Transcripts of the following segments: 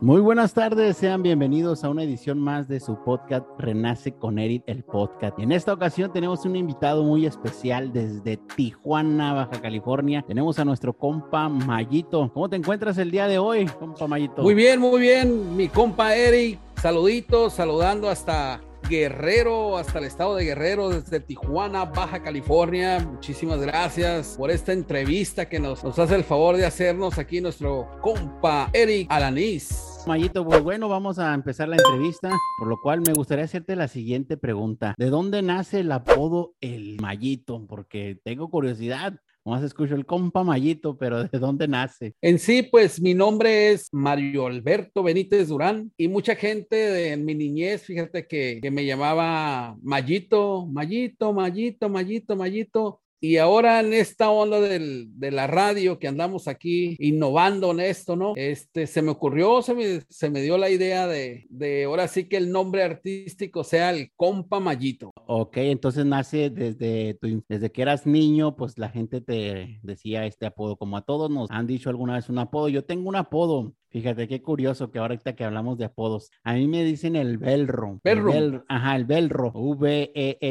Muy buenas tardes, sean bienvenidos a una edición más de su podcast Renace con Eric, el podcast. En esta ocasión tenemos un invitado muy especial desde Tijuana, Baja California. Tenemos a nuestro compa Mayito. ¿Cómo te encuentras el día de hoy, compa Mayito? Muy bien, muy bien, mi compa Eric. Saluditos, saludando hasta Guerrero, hasta el estado de Guerrero, desde Tijuana, Baja California. Muchísimas gracias por esta entrevista que nos, nos hace el favor de hacernos aquí nuestro compa Eric Alanis. Mayito, pues bueno, vamos a empezar la entrevista, por lo cual me gustaría hacerte la siguiente pregunta. ¿De dónde nace el apodo El Mayito? Porque tengo curiosidad. Más escucho el compa Mayito, pero ¿de dónde nace? En sí, pues mi nombre es Mario Alberto Benítez Durán y mucha gente en mi niñez, fíjate que, me llamaba Mayito, Mayito, Mayito, Mayito, Mayito. Y ahora en esta onda del, de la radio que andamos aquí innovando en esto, ¿no? Este, se me ocurrió, se me, se me dio la idea de, de ahora sí que el nombre artístico sea el compa Mayito. Ok, entonces nace desde, tu, desde que eras niño, pues la gente te decía este apodo, como a todos nos han dicho alguna vez un apodo. Yo tengo un apodo, Fíjate qué curioso que ahorita que hablamos de apodos, a mí me dicen el Belro. Belro. El Bel- ajá, el Belro.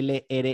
V-E-L-R-R-O,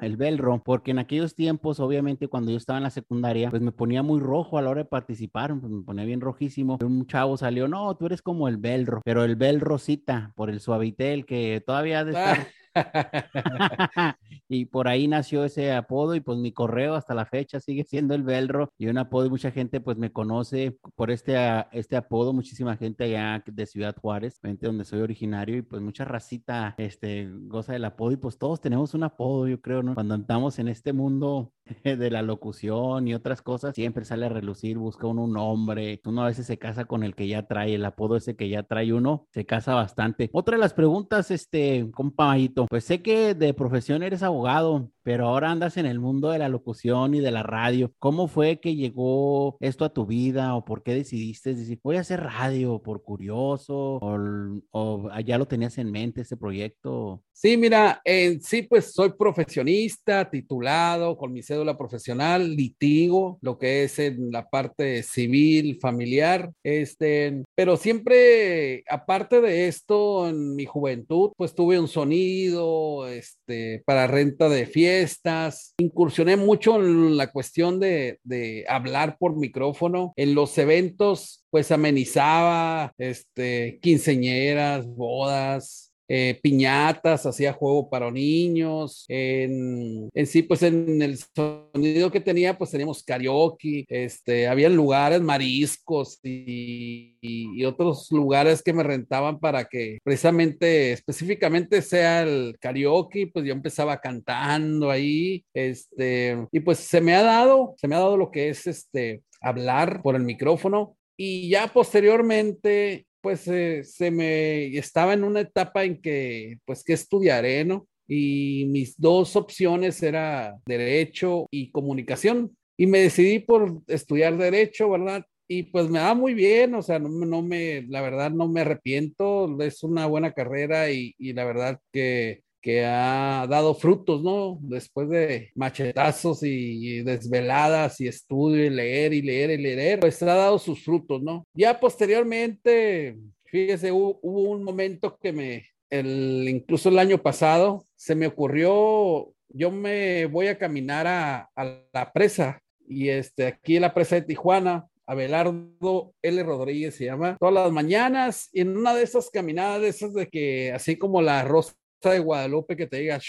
el Belro. Porque en aquellos tiempos, obviamente, cuando yo estaba en la secundaria, pues me ponía muy rojo a la hora de participar, pues me ponía bien rojísimo. Un chavo salió, no, tú eres como el Belro, pero el Bel Rosita, por el suavitel, que todavía de estar y por ahí nació ese apodo y pues mi correo hasta la fecha sigue siendo el Belro y un apodo y mucha gente pues me conoce por este, ah, este apodo, muchísima gente allá de Ciudad Juárez, donde soy originario y pues mucha racita este, goza del apodo y pues todos tenemos un apodo yo creo, ¿no? Cuando andamos en este mundo de la locución y otras cosas, siempre sale a relucir, busca uno un nombre, uno a veces se casa con el que ya trae, el apodo ese que ya trae uno, se casa bastante. Otra de las preguntas, este, compa Mayito, pues sé que de profesión eres abogado, pero ahora andas en el mundo de la locución y de la radio. ¿Cómo fue que llegó esto a tu vida o por qué decidiste decir, voy a hacer radio por curioso o, ya lo tenías en mente ese proyecto? Sí, mira, en sí, pues soy profesionista, titulado, con mi cédula profesional, litigo, lo que es en la parte civil, familiar, este, pero siempre, aparte de esto, en mi juventud, pues tuve un sonido, este, para renta de fiestas, incursioné mucho en la cuestión de, de hablar por micrófono, en los eventos, pues amenizaba, este, quinceñeras, bodas, eh, piñatas, hacía juego para niños, en, sí, pues en el sonido que tenía, pues teníamos karaoke, este, había lugares, mariscos y, y, otros lugares que me rentaban para que precisamente, específicamente sea el karaoke, pues yo empezaba cantando ahí, este, y pues se me ha dado, se me ha dado lo que es este, hablar por el micrófono. Y ya posteriormente pues eh, se me estaba en una etapa en que, pues, ¿qué estudiaré, no? Y mis dos opciones era derecho y comunicación. Y me decidí por estudiar derecho, ¿verdad? Y pues me va muy bien, o sea, no, no me, la verdad no me arrepiento, es una buena carrera y, y la verdad que que ha dado frutos, ¿no? Después de machetazos y desveladas y estudio y leer y leer y leer, pues ha dado sus frutos, ¿no? Ya posteriormente, fíjese, hubo, un momento que me, el, incluso el año pasado, se me ocurrió, yo me voy a caminar a, la presa y este, aquí en la presa de Tijuana, Abelardo L. Rodríguez se llama, todas las mañanas, en una de esas caminadas, de esas de que, así como la rosa de Guadalupe que te diga,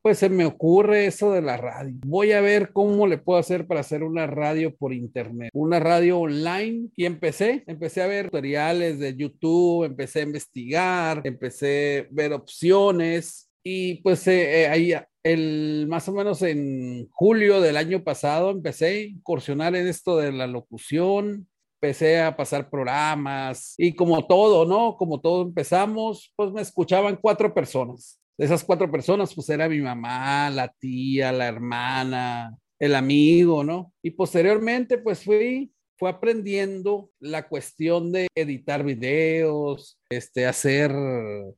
pues se me ocurre eso de la radio. Voy a ver cómo le puedo hacer para hacer una radio por internet, una radio online. Y empecé, empecé a ver tutoriales de YouTube, empecé a investigar, empecé a ver opciones. Y pues eh, ahí el más o menos en julio del año pasado empecé a incursionar en esto de la locución, empecé a pasar programas y como todo, ¿no? Como todo empezamos, pues me escuchaban cuatro personas. De esas cuatro personas, pues era mi mamá, la tía, la hermana, el amigo, ¿no? Y posteriormente, pues fui, fue aprendiendo la cuestión de editar videos, este, hacer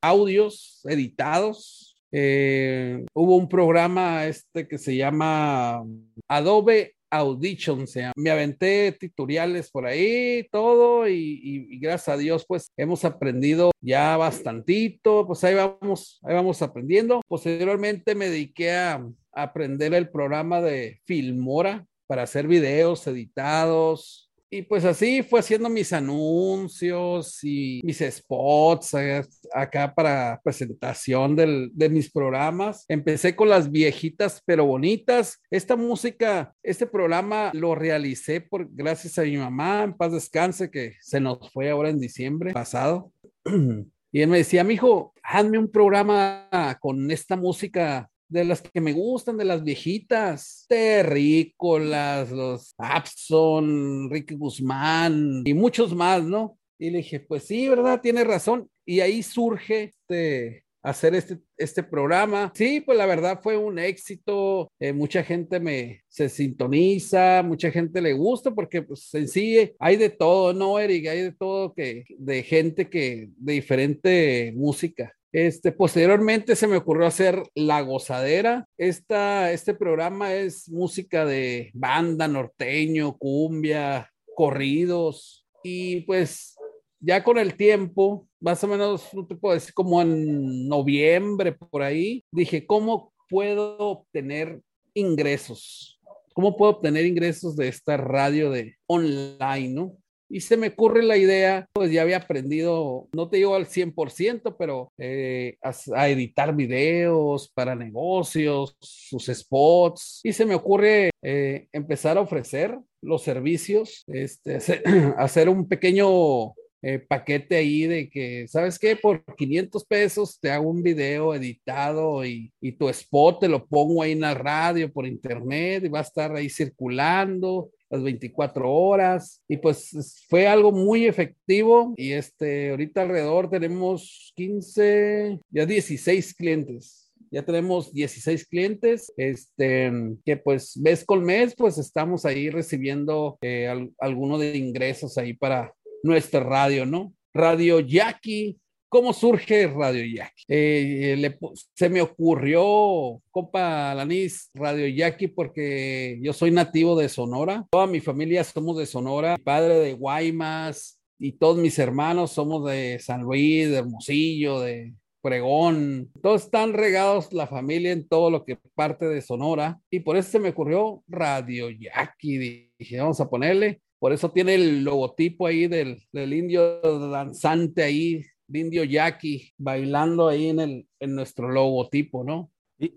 audios editados. Eh, hubo un programa este que se llama Adobe Audition, sea, me aventé tutoriales por ahí, todo, y, gracias a Dios, pues hemos aprendido ya bastantito, pues ahí vamos, ahí vamos aprendiendo. Posteriormente me dediqué a aprender el programa de Filmora para hacer videos editados, y pues así fue haciendo mis anuncios y mis spots eh, acá para presentación de mis programas. Empecé con las viejitas pero bonitas. Esta música, este programa lo realicé por gracias a mi mamá, en paz descanse, que se nos fue ahora en diciembre pasado. Y él me decía, mi hijo, hazme un programa con esta música de las que me gustan, de las viejitas, Terrícolas, los Abson, Ricky Guzmán y muchos más, ¿no? Y le dije, pues sí, ¿verdad? Tiene razón. Y ahí surge este, hacer este, este programa. Sí, pues la verdad fue un éxito. Eh, mucha gente me se sintoniza, mucha gente le gusta porque pues en sí hay de todo, ¿no, Eric? Hay de todo que, de gente que, de diferente música. Este, posteriormente se me ocurrió hacer La Gozadera. Esta, este programa es música de banda, norteño, cumbia, corridos. Y pues ya con el tiempo, más o menos, no te puedo decir, como en noviembre por ahí, dije, ¿cómo puedo obtener ingresos? ¿Cómo puedo obtener ingresos de esta radio de online, no? Y se me ocurre la idea, pues ya había aprendido, no te digo al 100%, pero eh, a, editar videos para negocios, sus spots. Y se me ocurre eh, empezar a ofrecer los servicios, este, hacer, un pequeño eh, paquete ahí de que, ¿sabes qué? Por 500 pesos te hago un video editado y, y, tu spot te lo pongo ahí en la radio por internet y va a estar ahí circulando las 24 horas y pues fue algo muy efectivo y este ahorita alrededor tenemos 15 ya 16 clientes ya tenemos 16 clientes, este, que pues mes con mes, pues estamos ahí recibiendo eh, alguno de ingresos ahí para nuestra radio, ¿no? Radio Jackie ¿Cómo surge Radio Yaqui? Eh, se me ocurrió, compa Lanis, Radio Yaqui, porque yo soy nativo de Sonora. Toda mi familia somos de Sonora. Padre de Guaymas y todos mis hermanos somos de San Luis, de Hermosillo, de Pregón. Todos están regados la familia en todo lo que parte de Sonora. Y por eso se me ocurrió Radio Yaqui. Dije, vamos a ponerle. Por eso tiene el logotipo ahí del, del indio danzante ahí indio Jackie bailando ahí en, el, en nuestro logotipo, ¿no?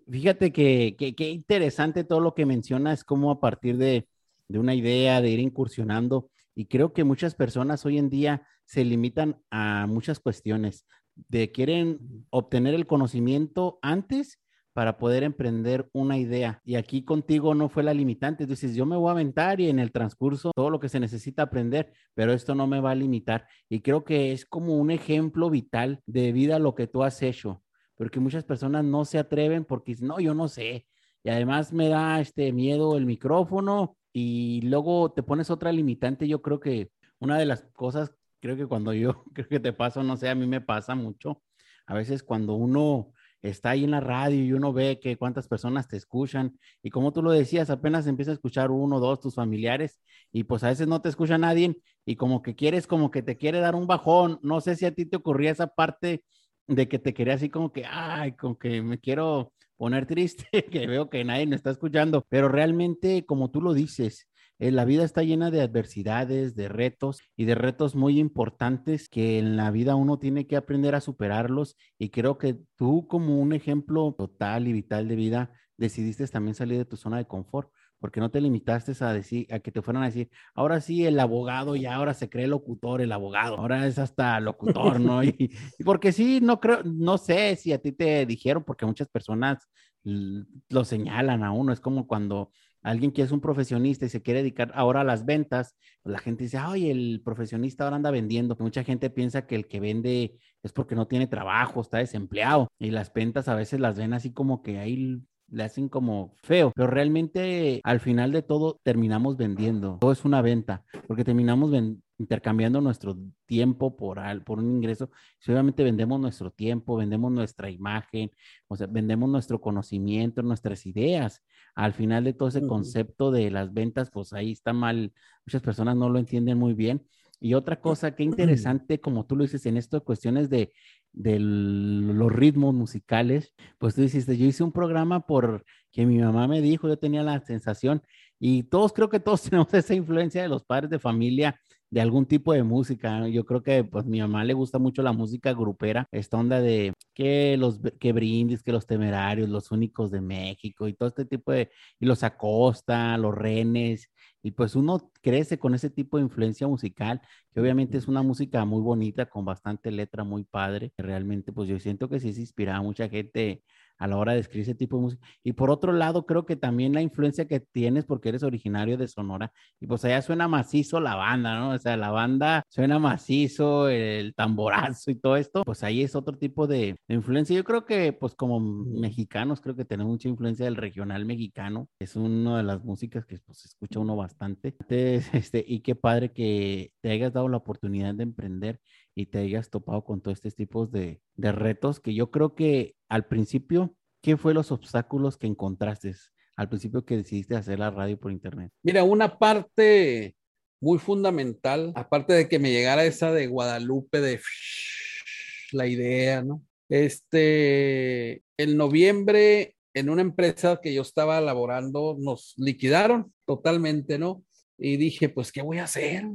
Fíjate que, que, interesante todo lo que mencionas, como a partir de, de una idea, de ir incursionando, y creo que muchas personas hoy en día se limitan a muchas cuestiones, de quieren obtener el conocimiento antes para poder emprender una idea. Y aquí contigo no fue la limitante. Dices, yo me voy a aventar y en el transcurso todo lo que se necesita aprender, pero esto no me va a limitar. Y creo que es como un ejemplo vital de vida lo que tú has hecho, porque muchas personas no se atreven porque no, yo no sé. Y además me da este miedo el micrófono y luego te pones otra limitante. Yo creo que una de las cosas, creo que cuando yo, creo que te pasa, no sé, a mí me pasa mucho. A veces cuando uno está ahí en la radio y uno ve que cuántas personas te escuchan y como tú lo decías, apenas empieza a escuchar uno, dos, tus familiares y pues a veces no te escucha nadie y como que quieres, como que te quiere dar un bajón. No sé si a ti te ocurría esa parte de que te quería así como que, ay, como que me quiero poner triste, que veo que nadie me está escuchando, pero realmente como tú lo dices, eh, la vida está llena de adversidades, de retos y de retos muy importantes que en la vida uno tiene que aprender a superarlos y creo que tú como un ejemplo total y vital de vida decidiste también salir de tu zona de confort porque no te limitaste a decir, a que te fueran a decir, ahora sí el abogado y ahora se cree locutor el abogado, ahora es hasta locutor, ¿no? Y, y, porque sí, no creo, no sé si a ti te dijeron, porque muchas personas lo señalan a uno, es como cuando alguien que es un profesionista y se quiere dedicar ahora a las ventas, pues la gente dice, ay, el profesionista ahora anda vendiendo. Mucha gente piensa que el que vende es porque no tiene trabajo, está desempleado. Y las ventas a veces las ven así como que ahí le hacen como feo, pero realmente al final de todo terminamos vendiendo. Todo es una venta, porque terminamos intercambiando nuestro tiempo por, por un ingreso. Si obviamente vendemos nuestro tiempo, vendemos nuestra imagen, o sea, vendemos nuestro conocimiento, nuestras ideas. Al final de todo ese concepto de las ventas, pues ahí está mal. Muchas personas no lo entienden muy bien. Y otra cosa que interesante, como tú lo dices, en esto cuestiones de, de los ritmos musicales, pues tú dices, yo hice un programa por que mi mamá me dijo, yo tenía la sensación, y todos creo que todos tenemos esa influencia de los padres de familia de algún tipo de música. Yo creo que pues mi mamá le gusta mucho la música grupera, esta onda de que los que brindis, que los temerarios, los únicos de México y todo este tipo de, y los Acosta, los Renes, y pues uno crece con ese tipo de influencia musical, que obviamente es una música muy bonita, con bastante letra, muy padre. Realmente, pues yo siento que sí se inspira a mucha gente a la hora de escribir ese tipo de música. Y por otro lado, creo que también la influencia que tienes porque eres originario de Sonora y pues allá suena macizo la banda, ¿no? O sea, la banda suena macizo, el tamborazo y todo esto, pues ahí es otro tipo de, influencia. Yo creo que pues como mexicanos creo que tenemos mucha influencia del regional mexicano. Es una de las músicas que pues escucha uno bastante. Entonces, este, y qué padre que te hayas dado la oportunidad de emprender y te hayas topado con todos estos tipos de, de retos que yo creo que al principio, ¿qué fue los obstáculos que encontraste al principio que decidiste hacer la radio por internet? Mira, una parte muy fundamental, aparte de que me llegara esa de Guadalupe de la idea, ¿no? Este, en noviembre, en una empresa que yo estaba laborando, nos liquidaron totalmente, ¿no? Y dije, pues, ¿qué voy a hacer?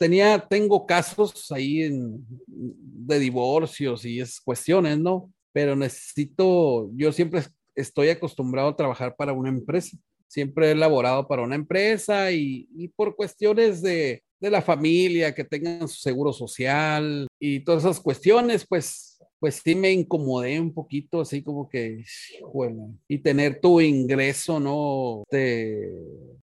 Tenía, tengo casos ahí de divorcios y esas cuestiones, ¿no? Pero necesito, yo siempre estoy acostumbrado a trabajar para una empresa. Siempre he laborado para una empresa y, y por cuestiones de, de la familia, que tengan su seguro social y todas esas cuestiones, pues pues sí me incomodé un poquito, así como que, bueno, y tener tu ingreso, ¿no? De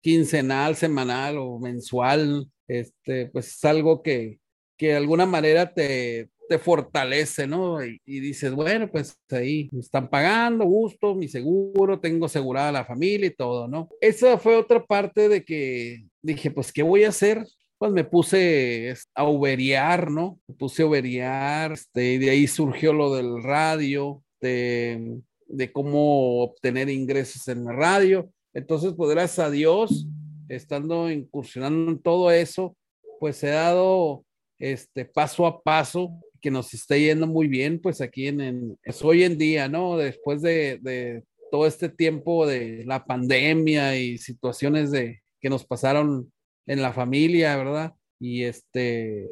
quincenal, semanal o mensual, este, pues es algo que, que de alguna manera te, te fortalece, ¿no? Y, dices, bueno, pues ahí me están pagando, gusto, mi seguro, tengo asegurada la familia y todo, ¿no? Esa fue otra parte de que dije, pues, ¿qué voy a hacer? Pues me puse a uberiar, ¿no? Me puse a uberiar, este, y de ahí surgió lo del radio, de, de cómo obtener ingresos en la radio. Entonces, pues gracias a Dios, estando incursionando en todo eso, pues he dado este paso a paso que nos esté yendo muy bien, pues aquí en, en pues, hoy en día, ¿no? Después de, de todo este tiempo de la pandemia y situaciones de que nos pasaron en la familia, ¿verdad? Y este,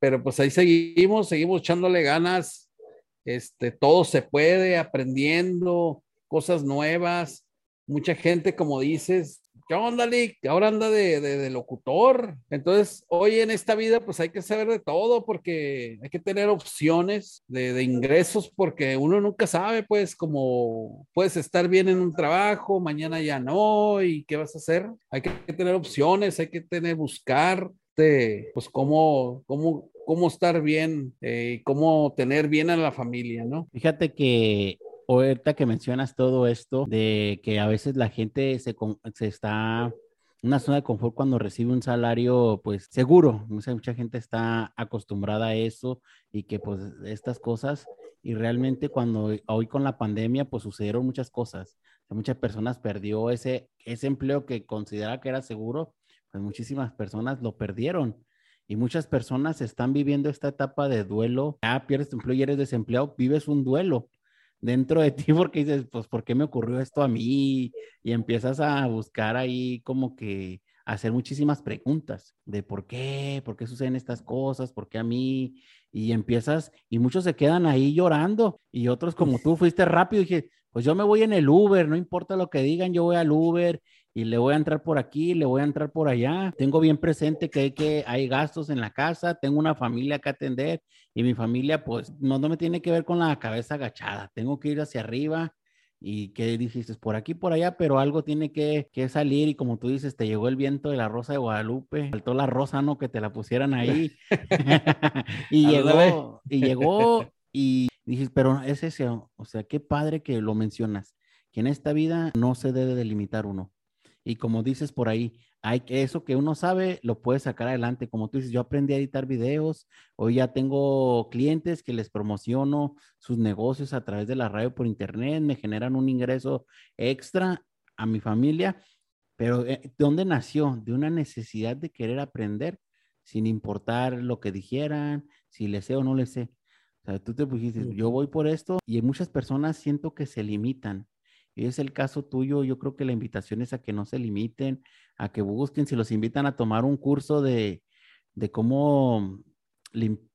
pero pues ahí seguimos, seguimos echándole ganas, este, todo se puede, aprendiendo cosas nuevas, mucha gente, como dices, ¿qué onda, Lick? Ahora anda de, de, locutor. Entonces, hoy en esta vida, pues hay que saber de todo porque hay que tener opciones de, de, ingresos porque uno nunca sabe, pues, como puedes estar bien en un trabajo, mañana ya no, y qué vas a hacer. Hay que tener opciones, hay que tener, buscar, de, pues, cómo, cómo, cómo estar bien eh, cómo tener bien a la familia, ¿no? Fíjate que ahorita que mencionas todo esto, de que a veces la gente se, se está una zona de confort cuando recibe un salario, pues seguro, mucha, mucha gente está acostumbrada a eso y que pues estas cosas, y realmente cuando hoy con la pandemia, pues sucedieron muchas cosas. muchas personas perdió ese, ese empleo que consideraba que era seguro, pues muchísimas personas lo perdieron. Y muchas personas están viviendo esta etapa de duelo. Ya pierdes tu empleo y eres desempleado, vives un duelo dentro de ti porque dices, pues, ¿por qué me ocurrió esto a mí? Y empiezas a buscar ahí como que hacer muchísimas preguntas de por qué, por qué suceden estas cosas, por qué a mí, y empiezas, y muchos se quedan ahí llorando, y otros como tú fuiste rápido, y dije, pues yo me voy en el Uber, no importa lo que digan, yo voy al Uber, y le voy a entrar por aquí, le voy a entrar por allá. Tengo bien presente que hay, que hay gastos en la casa, tengo una familia que atender y mi familia pues no, no me tiene que ver con la cabeza agachada, tengo que ir hacia arriba y que dijiste por aquí, por allá, pero algo tiene que, que, salir y como tú dices, te llegó el viento de la rosa de Guadalupe, faltó la rosa, ¿no? Que te la pusieran ahí. y llegó, y llegó y dijiste, pero es ese, o sea, qué padre que lo mencionas que en esta vida no se debe delimitar uno. Y como dices por ahí, hay que eso que uno sabe, lo puede sacar adelante. Como tú dices, yo aprendí a editar videos, hoy ya tengo clientes que les promociono sus negocios a través de la radio por internet, me generan un ingreso extra a mi familia, pero eh, ¿de dónde nació? De una necesidad de querer aprender, sin importar lo que dijeran, si le sé o no le sé. O sea, tú te dijiste, yo voy por esto y muchas personas siento que se limitan es el caso tuyo, yo creo que la invitación es a que no se limiten, a que busquen, si los invitan a tomar un curso de, de cómo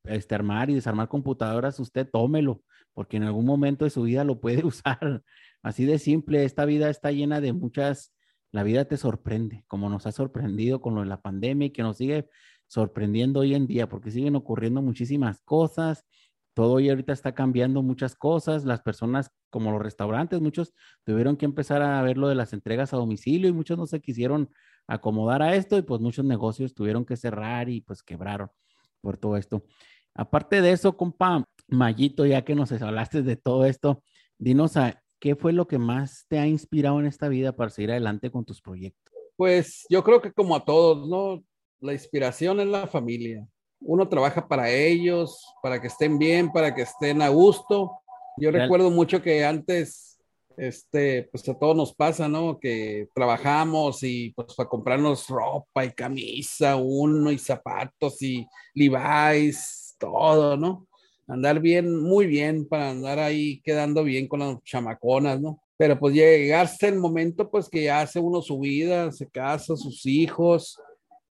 este, armar y desarmar computadoras, usted tómelo, porque en algún momento de su vida lo puede usar. Así de simple, esta vida está llena de muchas, la vida te sorprende, como nos ha sorprendido con lo de la pandemia y que nos sigue sorprendiendo hoy en día, porque siguen ocurriendo muchísimas cosas todo hoy ahorita está cambiando muchas cosas. Las personas, como los restaurantes, muchos tuvieron que empezar a ver lo de las entregas a domicilio y muchos no se quisieron acomodar a esto y pues muchos negocios tuvieron que cerrar y pues quebraron por todo esto. Aparte de eso, compa Mayito, ya que nos hablaste de todo esto, dinos a qué fue lo que más te ha inspirado en esta vida para seguir adelante con tus proyectos. Pues yo creo que como a todos, ¿no? La inspiración es la familia uno trabaja para ellos, para que estén bien, para que estén a gusto. Yo recuerdo mucho que antes, este, pues a todos nos pasa, ¿no? Que trabajamos y pues para comprarnos ropa y camisa, uno y zapatos y Levi's, todo, ¿no? Andar bien, muy bien, para andar ahí quedando bien con las chamaconas, ¿no? Pero pues llegarse el momento, pues que ya hace uno su vida, se casa, sus hijos,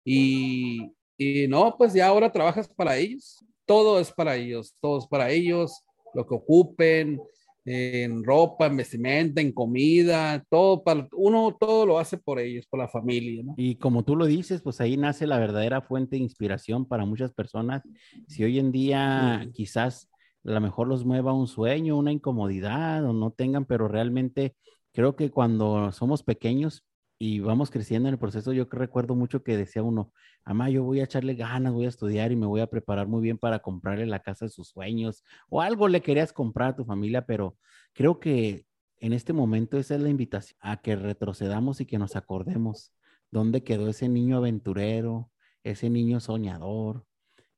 y, y no, pues ya ahora trabajas para ellos. Todo es para ellos, todo es para ellos, lo que ocupen, en ropa, en vestimenta, en comida, todo para uno, todo lo hace por ellos, por la familia. ¿no? Y como tú lo dices, pues ahí nace la verdadera fuente de inspiración para muchas personas. Si hoy en día quizás a lo mejor los mueva un sueño, una incomodidad o no tengan, pero realmente creo que cuando somos pequeños y vamos creciendo en el proceso, yo recuerdo mucho que decía uno, mamá, yo voy a echarle ganas, voy a estudiar y me voy a preparar muy bien para comprarle la casa de sus sueños o algo le querías comprar a tu familia, pero creo que en este momento esa es la invitación a que retrocedamos y que nos acordemos dónde quedó ese niño aventurero, ese niño soñador,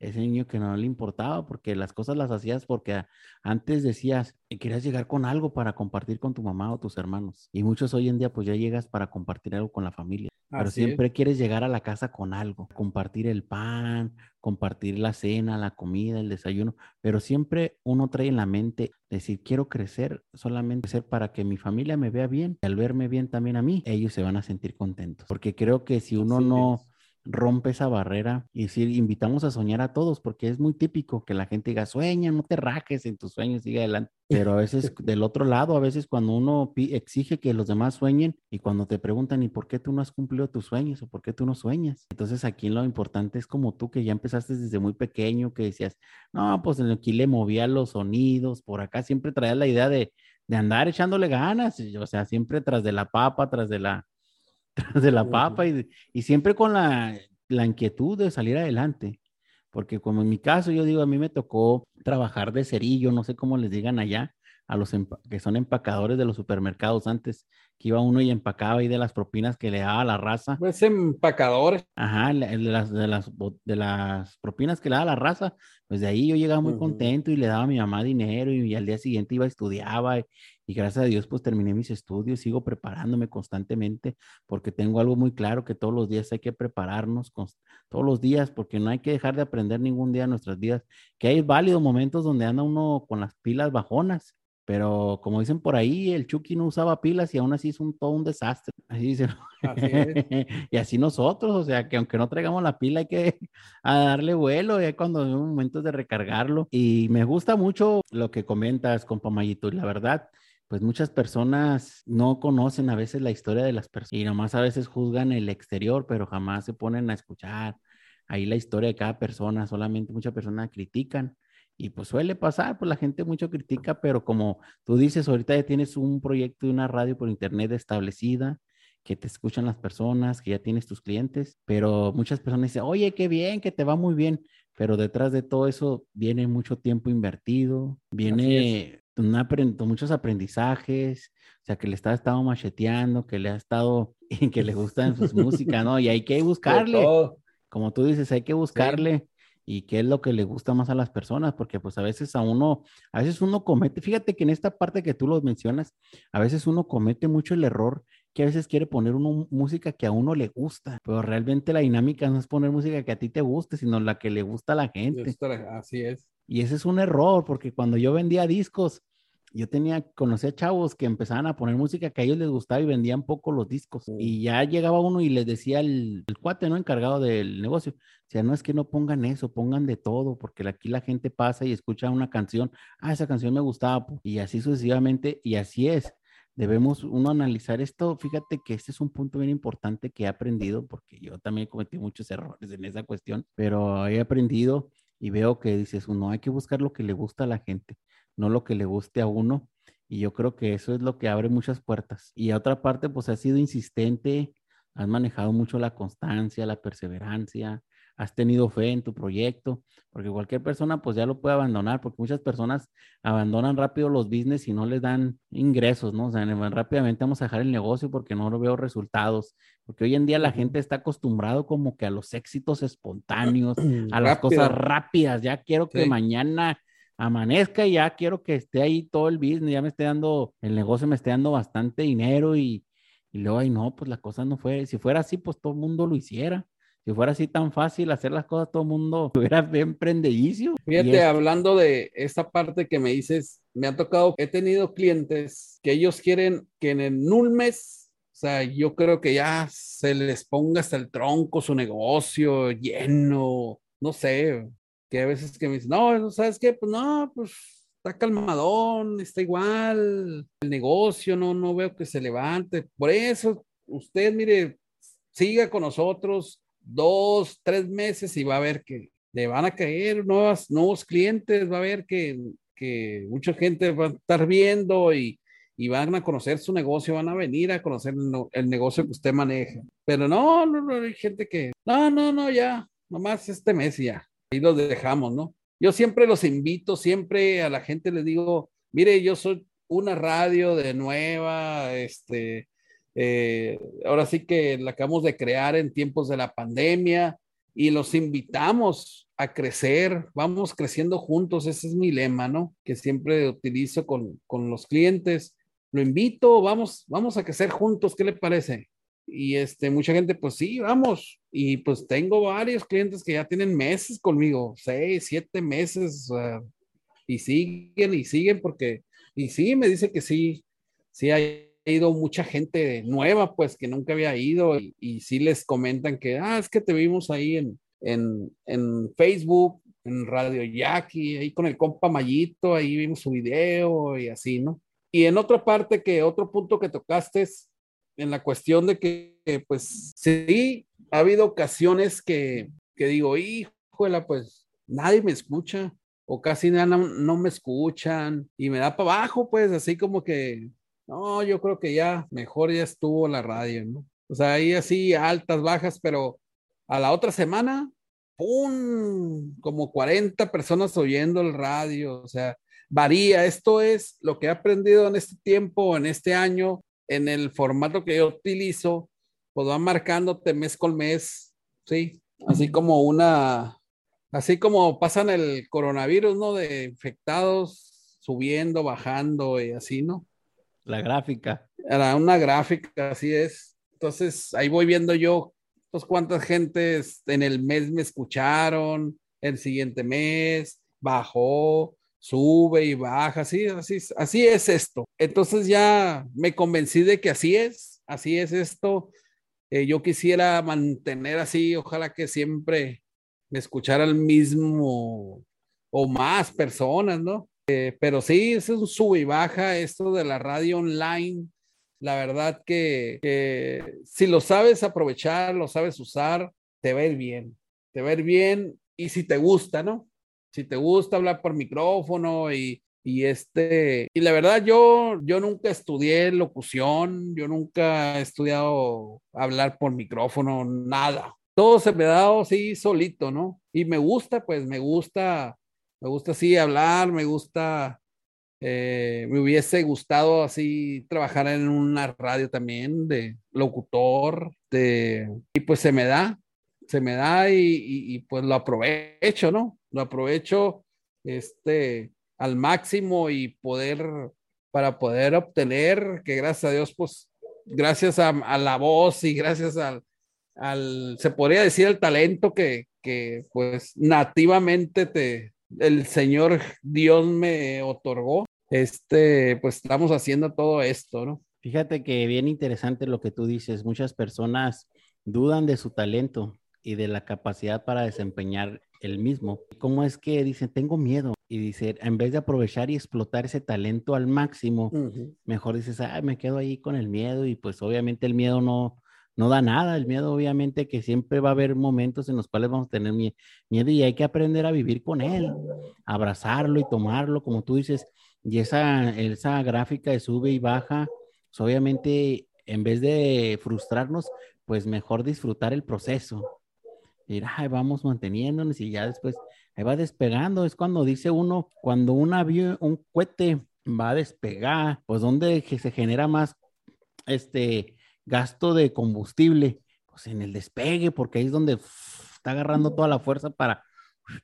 ese niño que no le importaba porque las cosas las hacías porque antes decías que querías llegar con algo para compartir con tu mamá o tus hermanos. Y muchos hoy en día pues ya llegas para compartir algo con la familia. Pero siempre quieres llegar a la casa con algo, compartir el pan, compartir la cena, la comida, el desayuno, pero siempre uno trae en la mente decir, quiero crecer, solamente ser para que mi familia me vea bien, y al verme bien también a mí, ellos se van a sentir contentos, porque creo que si uno no rompe esa barrera y decir, invitamos a soñar a todos, porque es muy típico que la gente diga, sueña, no te rajes en tus sueños, sigue adelante. Pero a veces del otro lado, a veces cuando uno exige que los demás sueñen y cuando te preguntan, ¿y por qué tú no has cumplido tus sueños o por qué tú no sueñas? Entonces aquí lo importante es como tú que ya empezaste desde muy pequeño, que decías, no, pues aquí le movía los sonidos, por acá siempre traía la idea de, de andar echándole ganas, o sea, siempre tras de la papa, tras de la de la papa y, y siempre con la, la, inquietud de salir adelante. Porque como en mi caso, yo digo, a mí me tocó trabajar de cerillo, no sé cómo les digan allá, a los que son empacadores de los supermercados antes, que iba uno y empacaba ahí de las propinas que le daba la raza. Pues empacadores. Ajá, de las, de las, de las propinas que le daba la raza, pues de ahí yo llegaba muy contento y le daba a mi mamá dinero y, al día siguiente iba, estudiaba y, y gracias a Dios pues terminé mis estudios, sigo preparándome constantemente porque tengo algo muy claro que todos los días hay que prepararnos todos los días porque no hay que dejar de aprender ningún día en nuestras vidas, que hay válidos momentos donde anda uno con las pilas bajonas, pero como dicen por ahí, el Chucky no usaba pilas y aún así es un, todo un desastre. Así dicen. y así nosotros, o sea, que aunque no traigamos la pila hay que darle vuelo, ya cuando hay momentos de recargarlo. Y me gusta mucho lo que comentas, compa Mayito, y la verdad, pues muchas personas no conocen a veces la historia de las personas y nomás a veces juzgan el exterior, pero jamás se ponen a escuchar ahí la historia de cada persona, solamente muchas personas critican y pues suele pasar, pues la gente mucho critica, pero como tú dices, ahorita ya tienes un proyecto de una radio por internet establecida, que te escuchan las personas, que ya tienes tus clientes, pero muchas personas dicen, oye, qué bien, que te va muy bien, pero detrás de todo eso viene mucho tiempo invertido, viene muchos aprendizajes, o sea, que le está estado macheteando, que le ha estado, que le gustan sus músicas, ¿no? Y hay que buscarle, como tú dices, hay que buscarle y qué es lo que le gusta más a las personas, porque pues a veces a uno, a veces uno comete, fíjate que en esta parte que tú lo mencionas, a veces uno comete mucho el error que a veces quiere poner una música que a uno le gusta, pero realmente la dinámica no es poner música que a ti te guste, sino la que le gusta a la gente. Así es. Y ese es un error, porque cuando yo vendía discos, yo tenía, conocía chavos que empezaban a poner música que a ellos les gustaba y vendían poco los discos. Y ya llegaba uno y les decía el, el, cuate, ¿no? Encargado del negocio. O sea, no es que no pongan eso, pongan de todo, porque aquí la gente pasa y escucha una canción. Ah, esa canción me gustaba. Y así sucesivamente, y así es. Debemos uno analizar esto. Fíjate que este es un punto bien importante que he aprendido, porque yo también cometí muchos errores en esa cuestión, pero he aprendido y veo que dices uno, hay que buscar lo que le gusta a la gente no lo que le guste a uno. Y yo creo que eso es lo que abre muchas puertas. Y a otra parte, pues has sido insistente, has manejado mucho la constancia, la perseverancia, has tenido fe en tu proyecto, porque cualquier persona pues ya lo puede abandonar, porque muchas personas abandonan rápido los business y no les dan ingresos, ¿no? O sea, rápidamente vamos a dejar el negocio porque no veo resultados, porque hoy en día la gente está acostumbrado como que a los éxitos espontáneos, a las cosas rápidas, ya quiero que mañana amanezca y ya quiero que esté ahí todo el business, ya me esté dando, el negocio me esté dando bastante dinero y, y luego, ay, no, pues la cosa no fue, si fuera así, pues todo el mundo lo hiciera. Si fuera así tan fácil hacer las cosas, todo el mundo hubiera bien prendedicio. Fíjate, hablando de esta parte que me dices, me ha tocado, he tenido clientes que ellos quieren que en un mes, o sea, yo creo que ya se les ponga hasta el tronco su negocio lleno, no sé, que a veces que me dicen, no, ¿sabes qué? Pues no, pues está calmadón, está igual, el negocio no, no veo que se levante. Por eso, usted, mire, siga con nosotros dos, tres meses y va a ver que le van a caer nuevas, nuevos clientes, va a ver que, que mucha gente va a estar viendo y, y van a conocer su negocio, van a venir a conocer el, negocio que usted maneja. Pero no, no, no, hay gente que, no, no, no, ya, nomás este mes ya ahí los dejamos, ¿no? Yo siempre los invito, siempre a la gente les digo, mire, yo soy una radio de nueva, este, eh, ahora sí que la acabamos de crear en tiempos de la pandemia y los invitamos a crecer, vamos creciendo juntos, ese es mi lema, ¿no? Que siempre utilizo con, con los clientes. Lo invito, vamos, vamos a crecer juntos, ¿qué le parece? Y este, mucha gente, pues sí, vamos. Y pues tengo varios clientes que ya tienen meses conmigo, seis, siete meses, y siguen y siguen porque, y sí, me dice que sí, sí ha ido mucha gente nueva, pues que nunca había ido, y, y sí les comentan que, ah, es que te vimos ahí en, en, en Facebook, en Radio Jackie, ahí con el compa Mayito, ahí vimos su video y así, ¿no? Y en otra parte que otro punto que tocaste es en la cuestión de que, pues, sí, ha habido ocasiones que, que digo, híjole, pues, nadie me escucha o casi no, no me escuchan y me da para abajo, pues, así como que, no, yo creo que ya, mejor ya estuvo la radio, ¿no? O sea, ahí así altas, bajas, pero a la otra semana, ¡pum! Como 40 personas oyendo el radio, o sea, varía. Esto es lo que he aprendido en este tiempo, en este año, en el formato que yo utilizo, pues va marcándote mes con mes, ¿sí? Así como una, así como pasan el coronavirus, ¿no? De infectados subiendo, bajando y así, ¿no? La gráfica. Era una gráfica, así es. Entonces, ahí voy viendo yo, pues, cuántas gentes en el mes me escucharon, el siguiente mes bajó, sube y baja, así, así, así es esto. Entonces ya me convencí de que así es, así es esto. Eh, yo quisiera mantener así, ojalá que siempre me escuchara el mismo o más personas, ¿no? Eh, pero sí, es un sube y baja esto de la radio online. La verdad que, si lo sabes aprovechar, lo sabes usar, te va bien, te va bien y si te gusta, ¿no? si te gusta hablar por micrófono y, y este, y la verdad yo, yo nunca estudié locución, yo nunca he estudiado hablar por micrófono, nada. Todo se me ha dado así solito, ¿no? Y me gusta, pues me gusta, me gusta así hablar, me gusta Eh, me hubiese gustado así trabajar en una radio también de locutor, y pues se me da, se me da y, y, pues lo aprovecho, ¿no? Lo aprovecho este, al máximo y poder, para poder obtener, que gracias a Dios, pues gracias a, a la voz y gracias al, al, se podría decir, el talento que, que pues nativamente te, el Señor Dios me otorgó, este, pues estamos haciendo todo esto, ¿no? Fíjate que bien interesante lo que tú dices. Muchas personas dudan de su talento y de la capacidad para desempeñar el mismo. ¿Cómo es que dicen, tengo miedo? Y dice, en vez de aprovechar y explotar ese talento al máximo, mejor dices, ay, me quedo ahí con el miedo y pues obviamente el miedo no, no da nada. El miedo, obviamente, que siempre va a haber momentos en los cuales vamos a tener miedo y hay que aprender a vivir con él, abrazarlo y tomarlo, como tú dices. Y esa, esa gráfica de sube y baja, pues obviamente, en vez de frustrarnos, pues mejor disfrutar el proceso. Ir, ay, vamos manteniéndonos y ya después ahí va despegando. Es cuando dice uno, cuando un avión, un cohete va a despegar, pues donde se genera más este gasto de combustible, pues en el despegue, porque ahí es donde está agarrando toda la fuerza para...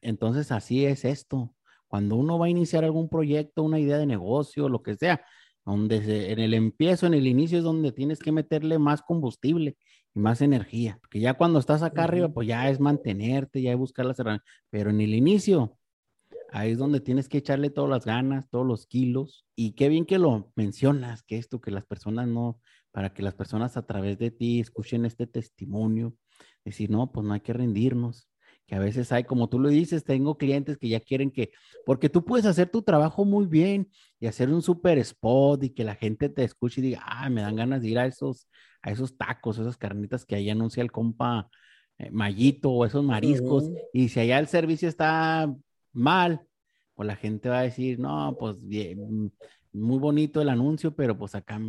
Entonces así es esto. Cuando uno va a iniciar algún proyecto, una idea de negocio, lo que sea, donde en el empiezo, en el inicio es donde tienes que meterle más combustible y más energía, porque ya cuando estás acá arriba, pues ya es mantenerte, ya es buscar las herramientas, pero en el inicio, ahí es donde tienes que echarle todas las ganas, todos los kilos, y qué bien que lo mencionas, que esto, que las personas no, para que las personas a través de ti escuchen este testimonio, decir, no, pues no hay que rendirnos, que a veces hay, como tú lo dices, tengo clientes que ya quieren que, porque tú puedes hacer tu trabajo muy bien y hacer un super spot y que la gente te escuche y diga, ah, me dan ganas de ir a esos, a esos tacos, esas carnitas que ahí anuncia el compa eh, Mayito o esos mariscos, y si allá el servicio está mal, pues la gente va a decir, no, pues bien, muy bonito el anuncio, pero pues acá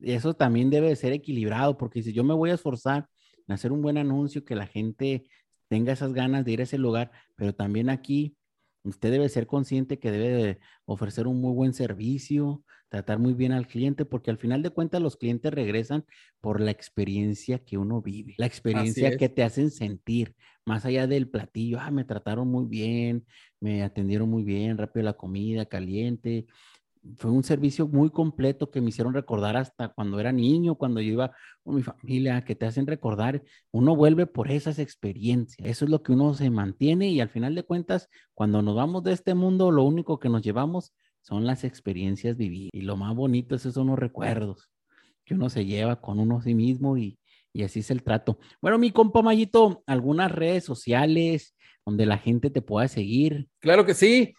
eso también debe ser equilibrado, porque si yo me voy a esforzar en hacer un buen anuncio, que la gente tenga esas ganas de ir a ese lugar, pero también aquí usted debe ser consciente que debe ofrecer un muy buen servicio, tratar muy bien al cliente, porque al final de cuentas los clientes regresan por la experiencia que uno vive, la experiencia que te hacen sentir, más allá del platillo, ah, me trataron muy bien, me atendieron muy bien, rápido la comida, caliente, fue un servicio muy completo que me hicieron recordar hasta cuando era niño, cuando yo iba con mi familia, que te hacen recordar, uno vuelve por esas experiencias. Eso es lo que uno se mantiene y al final de cuentas, cuando nos vamos de este mundo, lo único que nos llevamos son las experiencias vividas. Y lo más bonito es esos son los recuerdos que uno se lleva con uno a sí mismo y, y así es el trato. Bueno, mi compa Mayito, algunas redes sociales donde la gente te pueda seguir. Claro que sí.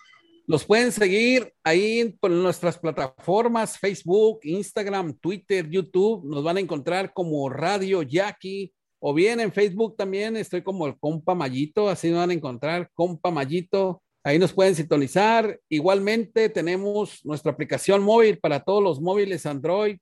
Los pueden seguir ahí por nuestras plataformas, Facebook, Instagram, Twitter, YouTube. Nos van a encontrar como Radio Jackie o bien en Facebook también estoy como el compa Mayito, así nos van a encontrar compa Mayito. Ahí nos pueden sintonizar. Igualmente tenemos nuestra aplicación móvil para todos los móviles Android.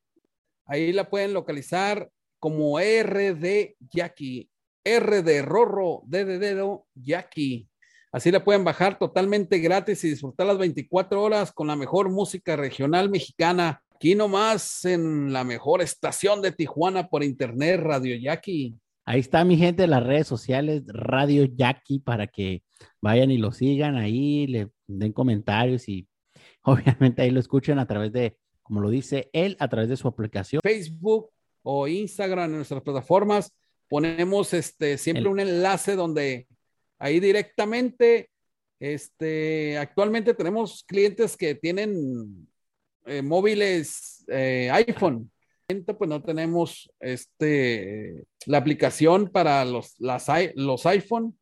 Ahí la pueden localizar como RD Jackie. R de Rorro, D de dedo, Jackie. Así la pueden bajar totalmente gratis y disfrutar las 24 horas con la mejor música regional mexicana. Aquí nomás en la mejor estación de Tijuana por internet, Radio Yaqui. Ahí está mi gente de las redes sociales, Radio Yaqui, para que vayan y lo sigan ahí, le den comentarios y obviamente ahí lo escuchen a través de, como lo dice él, a través de su aplicación. Facebook o Instagram en nuestras plataformas. Ponemos este, siempre un enlace donde ahí directamente. Este, actualmente tenemos clientes que tienen eh, móviles eh, iPhone. Pues no tenemos este, la aplicación para los, las, los iPhone,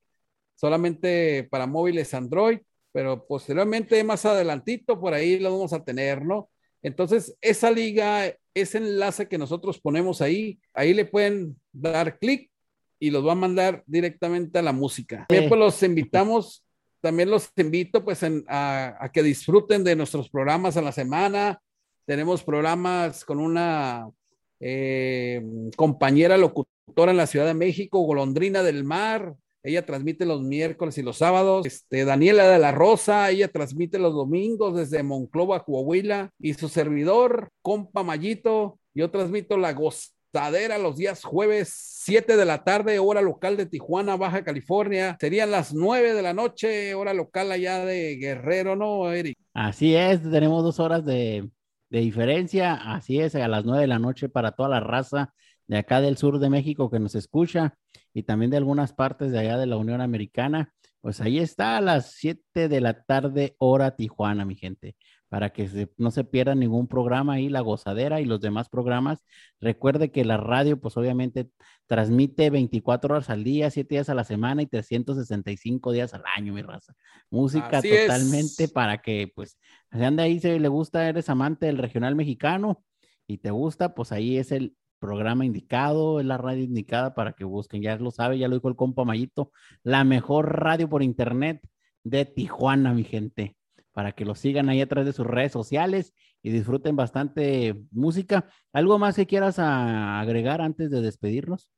solamente para móviles Android, pero posteriormente, más adelantito, por ahí lo vamos a tener, ¿no? Entonces, esa liga, ese enlace que nosotros ponemos ahí, ahí le pueden dar clic y los va a mandar directamente a la música. También pues los invitamos, también los invito pues a, que disfruten de nuestros programas a la semana. Tenemos programas con una eh, compañera locutora en la Ciudad de México, Golondrina del Mar. ella transmite los miércoles y los sábados. Este, Daniela de la Rosa, ella transmite los domingos desde Monclova, Coahuila. Y su servidor, compa Mayito, yo transmito la gozadera los días jueves, 7 de la tarde, hora local de Tijuana, Baja California. Serían las 9 de la noche, hora local allá de Guerrero, ¿no, Eric? Así es, tenemos dos horas de, de diferencia. Así es, a las 9 de la noche para toda la raza de acá del sur de México que nos escucha y también de algunas partes de allá de la Unión Americana. Pues ahí está a las 7 de la tarde, hora Tijuana, mi gente, para que no se pierda ningún programa ahí, La Gozadera y los demás programas. Recuerde que la radio, pues obviamente transmite 24 horas al día, 7 días a la semana y 365 días al año, mi raza. Música totalmente para que, pues, si anda ahí, se le gusta, eres amante del regional mexicano y te gusta, pues ahí es el programa indicado, es la radio indicada para que busquen, ya lo sabe, ya lo dijo el compa Mayito, la mejor radio por internet de Tijuana, mi gente, para que lo sigan ahí a través de sus redes sociales y disfruten bastante música. ¿Algo más que quieras agregar antes de despedirnos?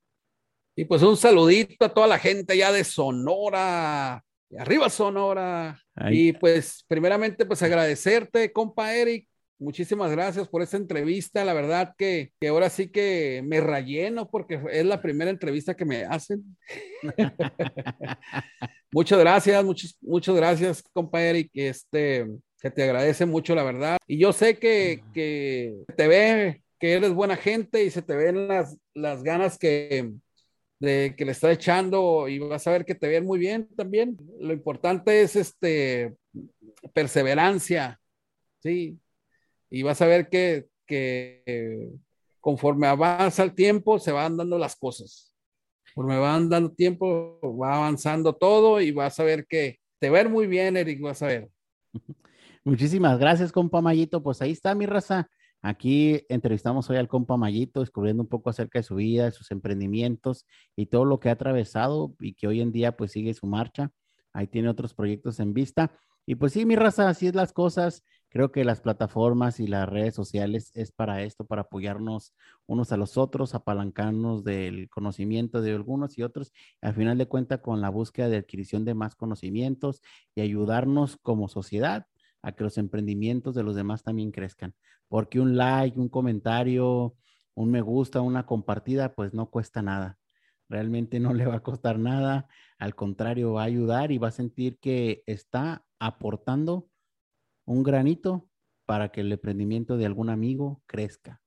Y pues un saludito a toda la gente ya de Sonora, arriba Sonora. Y pues primeramente pues agradecerte, compa Eric, Muchísimas gracias por esta entrevista. La verdad que, ahora sí que me relleno porque es la primera entrevista que me hacen. muchas gracias, muchas, muchas gracias, compa Eric. Este, que te agradece mucho, la verdad. Y yo sé que, que te ve que eres buena gente y se te ven las, las ganas que, de, que le está echando y vas a ver que te ven muy bien también. Lo importante es este perseverancia, sí, y vas a ver que, conforme avanza el tiempo, se van dando las cosas. Conforme van dando tiempo, va avanzando todo y vas a ver que te va a ver muy bien, Eric, vas a ver. Muchísimas gracias, compa Mayito. Pues ahí está mi raza. Aquí entrevistamos hoy al compa Mayito, descubriendo un poco acerca de su vida, de sus emprendimientos y todo lo que ha atravesado y que hoy en día pues sigue su marcha. Ahí tiene otros proyectos en vista. Y pues sí, mi raza, así es las cosas. Creo que las plataformas y las redes sociales es para esto, para apoyarnos unos a los otros, apalancarnos del conocimiento de algunos y otros, al final de cuentas con la búsqueda de adquisición de más conocimientos y ayudarnos como sociedad a que los emprendimientos de los demás también crezcan. Porque un like, un comentario, un me gusta, una compartida, pues no cuesta nada. Realmente no le va a costar nada, al contrario, va a ayudar y va a sentir que está aportando un granito para que el emprendimiento de algún amigo crezca.